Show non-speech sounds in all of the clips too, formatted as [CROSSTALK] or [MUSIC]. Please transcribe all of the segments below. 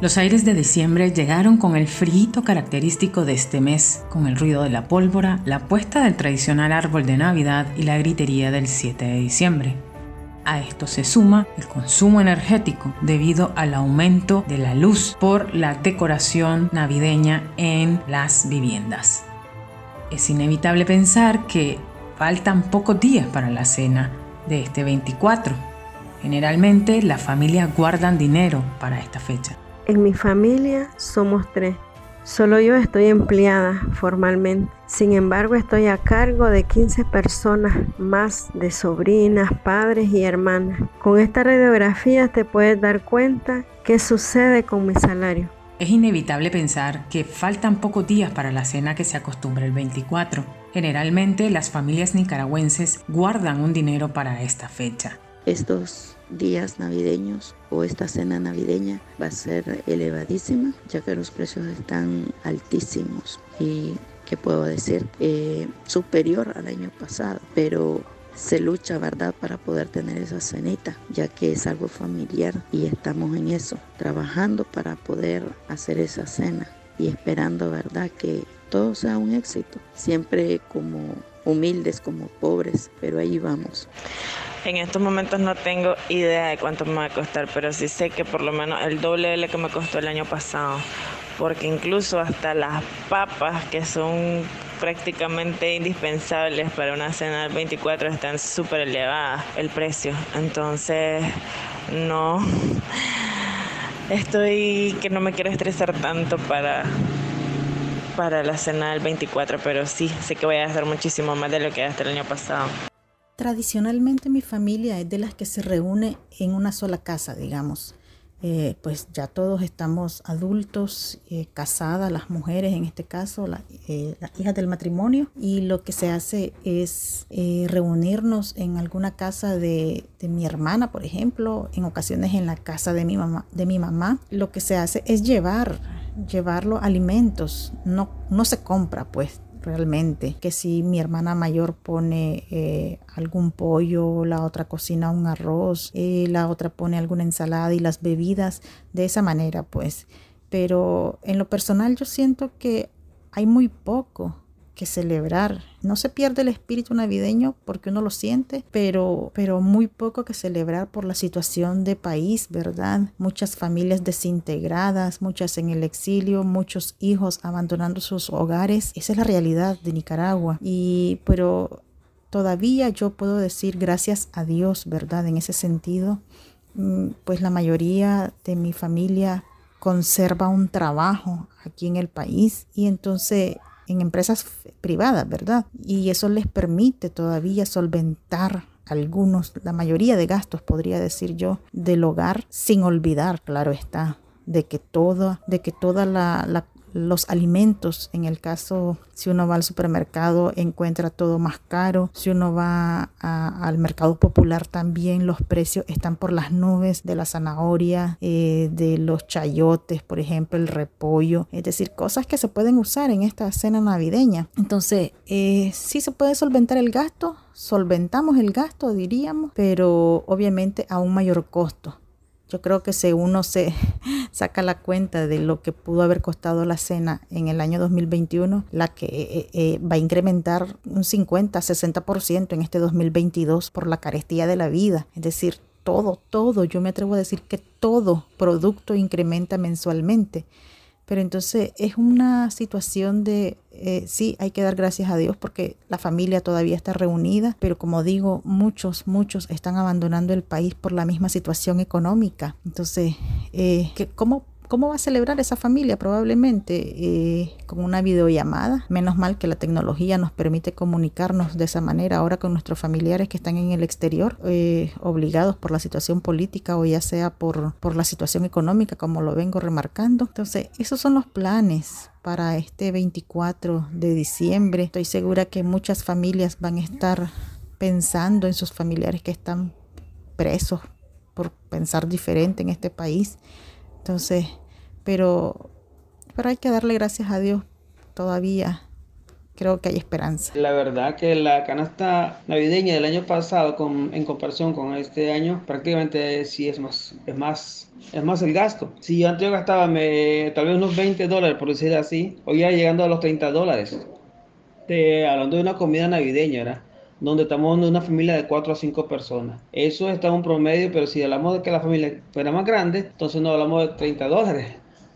Los aires de diciembre llegaron con el frío característico de este mes, con el ruido de la pólvora, la puesta del tradicional árbol de Navidad y la gritería del 7 de diciembre. A esto se suma el consumo energético debido al aumento de la luz por la decoración navideña en las viviendas. Es inevitable pensar que faltan pocos días para la cena de este 24. Generalmente las familias guardan dinero para esta fecha. En mi familia somos tres. Solo yo estoy empleada formalmente. Sin embargo, estoy a cargo de 15 personas más de sobrinas, padres y hermanas. Con esta radiografía te puedes dar cuenta qué sucede con mi salario. Es inevitable pensar que faltan pocos días para la cena que se acostumbra el 24. Generalmente las familias nicaragüenses guardan un dinero para esta fecha. Estos días navideños o esta cena navideña va a ser elevadísima ya que los precios están altísimos. Y qué puedo decir eh, superior al año pasado pero se lucha verdad para poder tener esa cenita ya que es algo familiar y estamos en eso trabajando para poder hacer esa cena y esperando verdad que todo sea un éxito siempre como humildes como pobres pero ahí vamos en estos momentos no tengo idea de cuánto me va a costar, pero sí sé que por lo menos el doble de lo que me costó el año pasado. Porque incluso hasta las papas, que son prácticamente indispensables para una cena del 24, están súper elevadas el precio. Entonces, no. Estoy que no me quiero estresar tanto para para la cena del 24, pero sí, sé que voy a gastar muchísimo más de lo que gasté el año pasado. Tradicionalmente mi familia es de las que se reúne en una sola casa, digamos. Eh, pues ya todos estamos adultos, eh, casadas, las mujeres en este caso, eh, las hijas del matrimonio, y lo que se hace es reunirnos en alguna casa de, de, mi hermana, por ejemplo, en ocasiones en la casa de mi mamá. De mi mamá. Lo que se hace es llevar, llevarlo alimentos, no, no se compra, pues realmente. Que si mi hermana mayor pone eh, algún pollo, la otra cocina un arroz, eh, la otra pone alguna ensalada y las bebidas de esa manera, pues. Pero en lo personal yo siento que hay muy poco que celebrar. No se pierde el espíritu navideño porque uno lo siente, pero, pero muy poco que celebrar por la situación de país, ¿verdad? Muchas familias desintegradas, muchas en el exilio, muchos hijos abandonando sus hogares. Esa es la realidad de Nicaragua. Y pero todavía yo puedo decir gracias a Dios, ¿verdad? En ese sentido, mm, pues la mayoría de mi familia conserva un trabajo aquí en el país y entonces en empresas privadas, ¿verdad? Y eso les permite todavía solventar algunos, la mayoría de gastos, podría decir yo, del hogar, sin olvidar, claro está, de que toda, de que toda la, la, los alimentos, en el caso si uno va al supermercado encuentra todo más caro, si uno va al mercado popular también los precios están por las nubes de la zanahoria, eh, de los chayotes, por ejemplo, el repollo, es decir, cosas que se pueden usar en esta cena navideña. Entonces, eh, sí se puede solventar el gasto, solventamos el gasto, diríamos, pero obviamente a un mayor costo. Yo creo que si uno se saca la cuenta de lo que pudo haber costado la cena en el año 2021, la que eh, eh, va a incrementar un 50, 60% en este 2022 por la carestía de la vida. Es decir, todo, todo, yo me atrevo a decir que todo producto incrementa mensualmente. Pero entonces es una situación de, eh, sí, hay que dar gracias a Dios porque la familia todavía está reunida, pero como digo, muchos, muchos están abandonando el país por la misma situación económica. Entonces, eh, ¿cómo ¿Cómo va a celebrar esa familia? Probablemente eh, con una videollamada. Menos mal que la tecnología nos permite comunicarnos de esa manera ahora con nuestros familiares que están en el exterior, eh, obligados por la situación política o ya sea por, por la situación económica, como lo vengo remarcando. Entonces, esos son los planes para este 24 de diciembre. Estoy segura que muchas familias van a estar pensando en sus familiares que están presos por pensar diferente en este país. Entonces, pero, pero hay que darle gracias a Dios todavía creo que hay esperanza. La verdad que la canasta navideña del año pasado con, en comparación con este año prácticamente sí es más, es más, es más el gasto. Si antes yo gastaba me, tal vez unos 20 dólares por decir así, hoy ya llegando a los 30 dólares. hablando de una comida navideña, ¿verdad? Donde estamos en una familia de 4 a 5 personas. Eso está en un promedio, pero si hablamos de que la familia fuera más grande, entonces no hablamos de 30 dólares.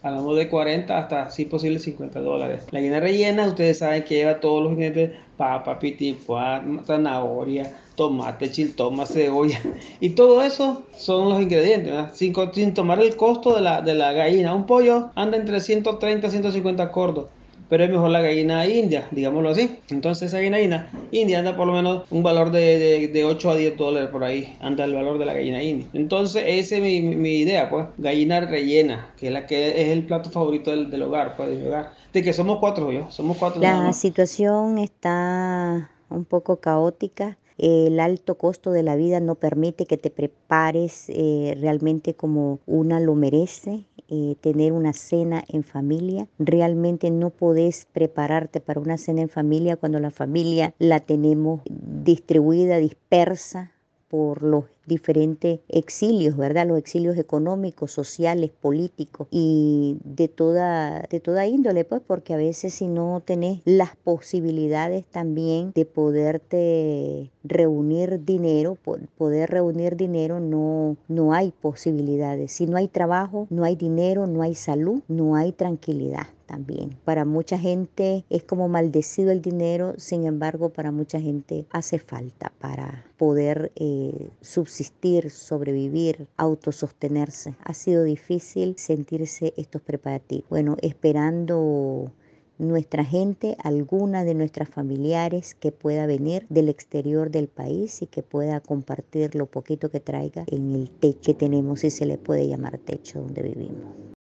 Hablamos de 40 hasta, si posible, 50 dólares. La guinea rellena, ustedes saben que lleva todos los ingredientes, papa, pitipuá, zanahoria, tomate, chiltoma, cebolla. [LAUGHS] Y todo eso son los ingredientes, sin, sin, tomar el costo de la, de la gallina. Un pollo anda entre 130 y 150 cordos pero es mejor la gallina india, digámoslo así. Entonces esa gallina india anda por lo menos un valor de, de, 8 a 10 dólares por ahí, anda el valor de la gallina india. Entonces esa es mi, mi, idea, pues, gallina rellena, que es la que es el plato favorito del, del hogar, pues, del hogar. De que somos cuatro, yo, somos cuatro. La situación está un poco caótica el alto costo de la vida no permite que te prepares eh, realmente como una lo merece. Eh, tener una cena en familia. Realmente no podés prepararte para una cena en familia cuando la familia la tenemos distribuida, dispersa por los diferentes exilios, ¿verdad? Los exilios económicos, sociales, políticos y de toda, de toda índole, pues, porque a veces si no tenés las posibilidades también de poderte reunir dinero, poder reunir dinero, no, no hay posibilidades. Si no hay trabajo, no hay dinero, no hay salud, no hay tranquilidad también. Para mucha gente es como maldecido el dinero, sin embargo, para mucha gente hace falta para poder eh, subsistir, sobrevivir, autosostenerse. Ha sido difícil sentirse estos preparativos. Bueno, esperando nuestra gente, alguna de nuestras familiares que pueda venir del exterior del país y que pueda compartir lo poquito que traiga en el techo que tenemos, si se le puede llamar techo donde vivimos.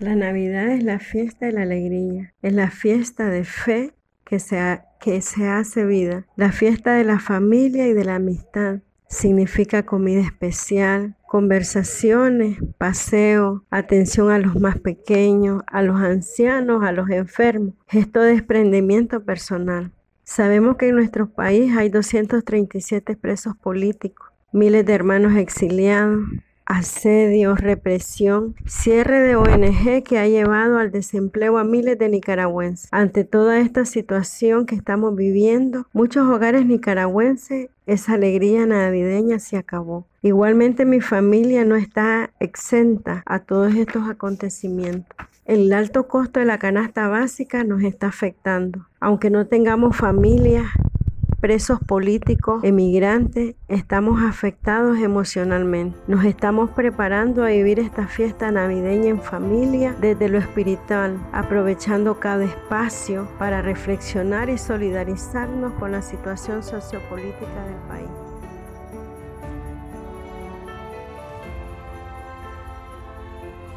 La Navidad es la fiesta de la alegría, es la fiesta de fe que se, que se hace vida, la fiesta de la familia y de la amistad. Significa comida especial, conversaciones, paseo, atención a los más pequeños, a los ancianos, a los enfermos, gesto de desprendimiento personal. Sabemos que en nuestro país hay 237 presos políticos, miles de hermanos exiliados, asedio, represión, cierre de ONG que ha llevado al desempleo a miles de nicaragüenses. Ante toda esta situación que estamos viviendo, muchos hogares nicaragüenses, esa alegría navideña se acabó. Igualmente mi familia no está exenta a todos estos acontecimientos. El alto costo de la canasta básica nos está afectando. Aunque no tengamos familia, presos políticos, emigrantes, estamos afectados emocionalmente. Nos estamos preparando a vivir esta fiesta navideña en familia desde lo espiritual, aprovechando cada espacio para reflexionar y solidarizarnos con la situación sociopolítica del país.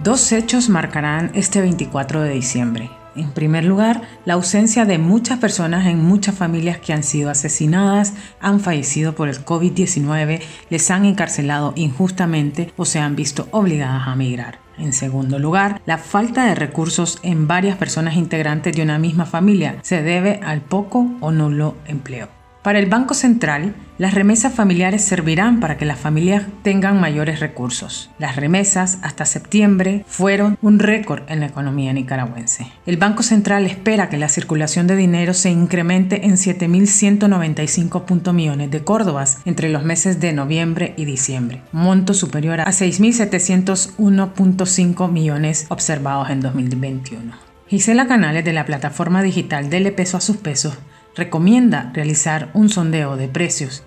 Dos hechos marcarán este 24 de diciembre. En primer lugar, la ausencia de muchas personas en muchas familias que han sido asesinadas, han fallecido por el COVID-19, les han encarcelado injustamente o se han visto obligadas a migrar. En segundo lugar, la falta de recursos en varias personas integrantes de una misma familia se debe al poco o nulo empleo. Para el Banco Central, las remesas familiares servirán para que las familias tengan mayores recursos. Las remesas hasta septiembre fueron un récord en la economía nicaragüense. El Banco Central espera que la circulación de dinero se incremente en 7.195 millones de córdobas entre los meses de noviembre y diciembre, monto superior a 6.701.5 millones observados en 2021. Gisela Canales de la plataforma digital Dele Peso a sus Pesos recomienda realizar un sondeo de precios.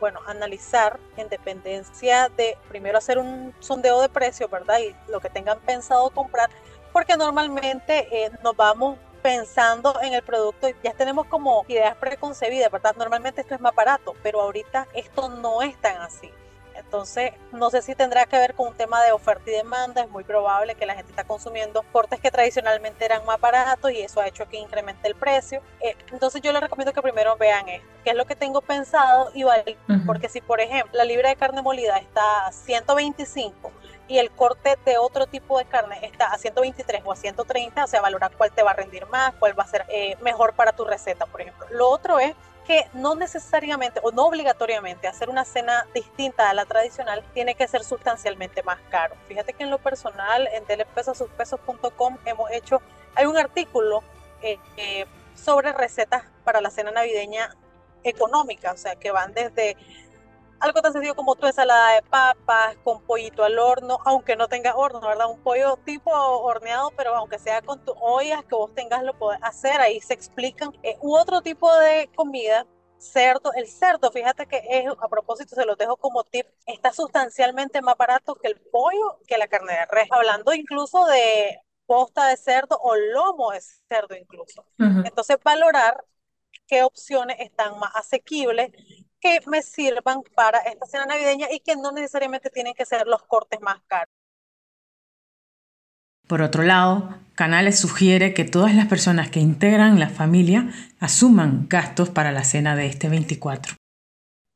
Bueno, analizar en dependencia de primero hacer un sondeo de precios, ¿verdad? Y lo que tengan pensado comprar, porque normalmente eh, nos vamos pensando en el producto y ya tenemos como ideas preconcebidas, ¿verdad? Normalmente esto es más barato, pero ahorita esto no es tan así. Entonces, no sé si tendrá que ver con un tema de oferta y demanda. Es muy probable que la gente está consumiendo cortes que tradicionalmente eran más baratos y eso ha hecho que incremente el precio. Eh, entonces, yo les recomiendo que primero vean esto, qué es lo que tengo pensado y vale. Porque si, por ejemplo, la libra de carne molida está a 125 y el corte de otro tipo de carne está a 123 o a 130, o sea, valorar cuál te va a rendir más, cuál va a ser eh, mejor para tu receta, por ejemplo. Lo otro es que no necesariamente o no obligatoriamente hacer una cena distinta a la tradicional tiene que ser sustancialmente más caro. Fíjate que en lo personal, en telepesasupesos.com hemos hecho, hay un artículo eh, eh, sobre recetas para la cena navideña económica, o sea, que van desde algo tan sencillo como tu ensalada de papas con pollito al horno, aunque no tengas horno, ¿verdad? Un pollo tipo horneado, pero aunque sea con tus ollas que vos tengas, lo puedes hacer. Ahí se explican. Eh, u otro tipo de comida, cerdo. El cerdo, fíjate que es, a propósito, se lo dejo como tip, está sustancialmente más barato que el pollo, que la carne de res. Hablando incluso de posta de cerdo o lomo de cerdo incluso. Entonces, valorar qué opciones están más asequibles que me sirvan para esta cena navideña y que no necesariamente tienen que ser los cortes más caros. Por otro lado, Canales sugiere que todas las personas que integran la familia asuman gastos para la cena de este 24.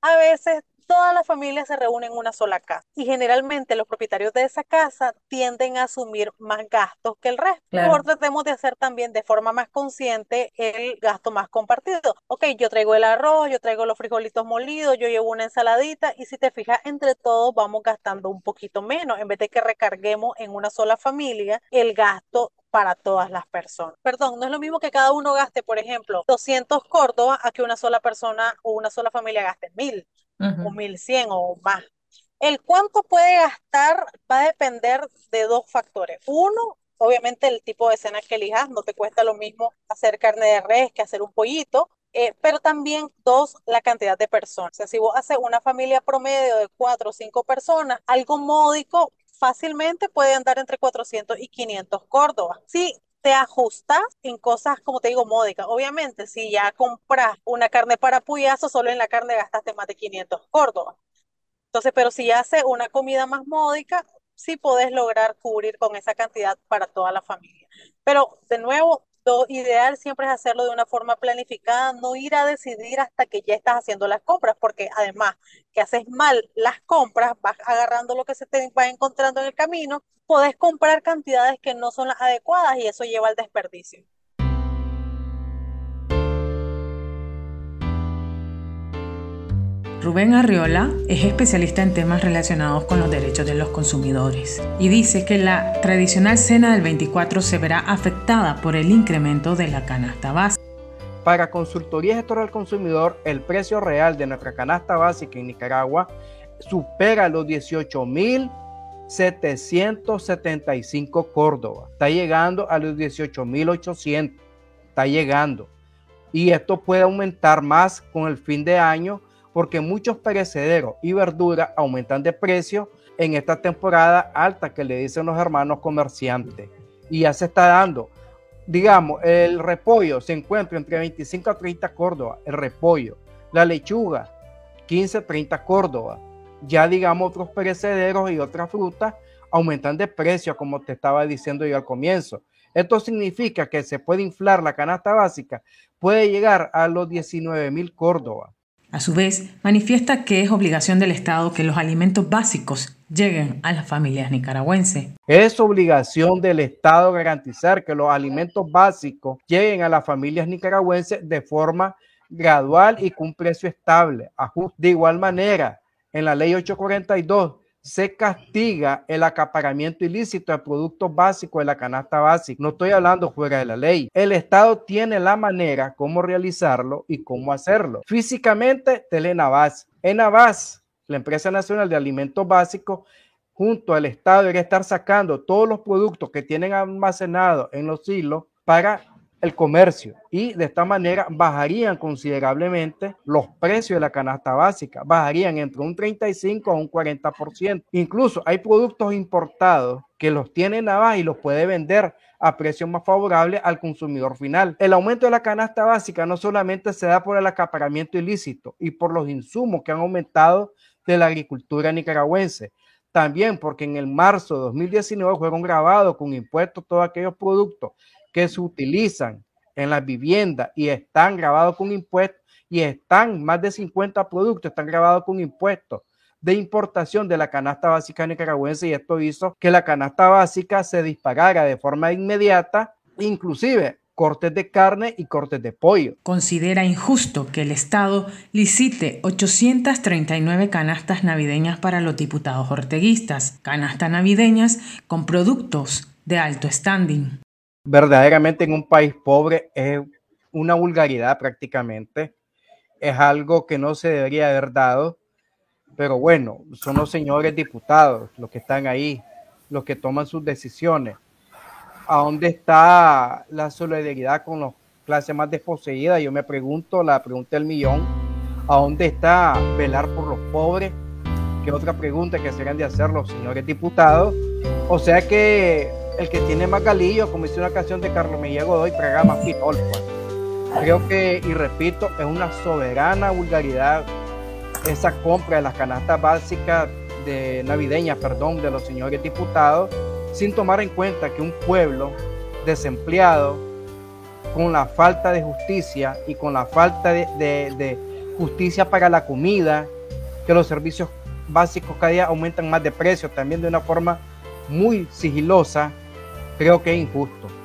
A veces toda la familia se reúne en una sola casa y generalmente los propietarios de esa casa tienden a asumir más gastos que el resto. Por tratemos de hacer también de forma más consciente el gasto más compartido. Ok, yo traigo el arroz, yo traigo los frijolitos molidos, yo llevo una ensaladita y si te fijas, entre todos vamos gastando un poquito menos en vez de que recarguemos en una sola familia el gasto para todas las personas. Perdón, no es lo mismo que cada uno gaste, por ejemplo, 200 córdobas a que una sola persona o una sola familia gaste 1000 o 1100 o más. El cuánto puede gastar va a depender de dos factores. Uno, obviamente el tipo de cena que elijas, no te cuesta lo mismo hacer carne de res que hacer un pollito, eh, pero también dos, la cantidad de personas. Si vos haces una familia promedio de cuatro o cinco personas, algo módico fácilmente puede andar entre 400 y 500 córdobas. Si te ajustas en cosas, como te digo, módicas. Obviamente, si ya compras una carne para puyazo, solo en la carne gastaste más de 500 córdobas. Entonces, pero si haces una comida más módica, sí podés lograr cubrir con esa cantidad para toda la familia. Pero, de nuevo, lo ideal siempre es hacerlo de una forma planificada, no ir a decidir hasta que ya estás haciendo las compras, porque además que haces mal las compras, vas agarrando lo que se te va encontrando en el camino, podés comprar cantidades que no son las adecuadas y eso lleva al desperdicio. Rubén Arriola es especialista en temas relacionados con los derechos de los consumidores y dice que la tradicional cena del 24 se verá afectada por el incremento de la canasta básica. Para Consultoría Gestora al Consumidor, el precio real de nuestra canasta básica en Nicaragua supera los 18.775 Córdoba. Está llegando a los 18.800. Está llegando. Y esto puede aumentar más con el fin de año porque muchos perecederos y verduras aumentan de precio en esta temporada alta que le dicen los hermanos comerciantes. Y ya se está dando. Digamos, el repollo se encuentra entre 25 a 30 Córdoba, el repollo. La lechuga, 15 a 30 Córdoba. Ya digamos otros perecederos y otras frutas aumentan de precio, como te estaba diciendo yo al comienzo. Esto significa que se puede inflar la canasta básica, puede llegar a los 19 mil Córdoba. A su vez, manifiesta que es obligación del Estado que los alimentos básicos lleguen a las familias nicaragüenses. Es obligación del Estado garantizar que los alimentos básicos lleguen a las familias nicaragüenses de forma gradual y con precio estable. De igual manera, en la ley 842 se castiga el acaparamiento ilícito de productos básicos de la canasta básica. No estoy hablando fuera de la ley. El Estado tiene la manera cómo realizarlo y cómo hacerlo. Físicamente, Telenavas. Enavas, la empresa nacional de alimentos básicos, junto al Estado debería estar sacando todos los productos que tienen almacenados en los silos para el comercio y de esta manera bajarían considerablemente los precios de la canasta básica, bajarían entre un 35 a un 40%. Incluso hay productos importados que los tiene Navas y los puede vender a precios más favorables al consumidor final. El aumento de la canasta básica no solamente se da por el acaparamiento ilícito y por los insumos que han aumentado de la agricultura nicaragüense, también porque en el marzo de 2019 fueron grabados con impuestos todos aquellos productos que se utilizan en las viviendas y están grabados con impuestos y están más de 50 productos, están grabados con impuestos de importación de la canasta básica nicaragüense y esto hizo que la canasta básica se disparara de forma inmediata, inclusive cortes de carne y cortes de pollo. Considera injusto que el Estado licite 839 canastas navideñas para los diputados orteguistas, canastas navideñas con productos de alto standing. Verdaderamente en un país pobre es una vulgaridad prácticamente, es algo que no se debería haber dado, pero bueno, son los señores diputados los que están ahí, los que toman sus decisiones ¿A dónde está la solidaridad con las clases más desposeídas? Yo me pregunto, la pregunta del millón, ¿a dónde está velar por los pobres? ¿Qué otra pregunta que se de hacer los señores diputados? O sea que el que tiene más galillo, como dice una canción de Carlos Miguel Godoy, prega más pitol. Creo que, y repito, es una soberana vulgaridad esa compra de las canastas básicas de navideñas, perdón, de los señores diputados sin tomar en cuenta que un pueblo desempleado, con la falta de justicia y con la falta de, justicia para la comida, que los servicios básicos cada día aumentan más de precio, también de una forma muy sigilosa, creo que es injusto.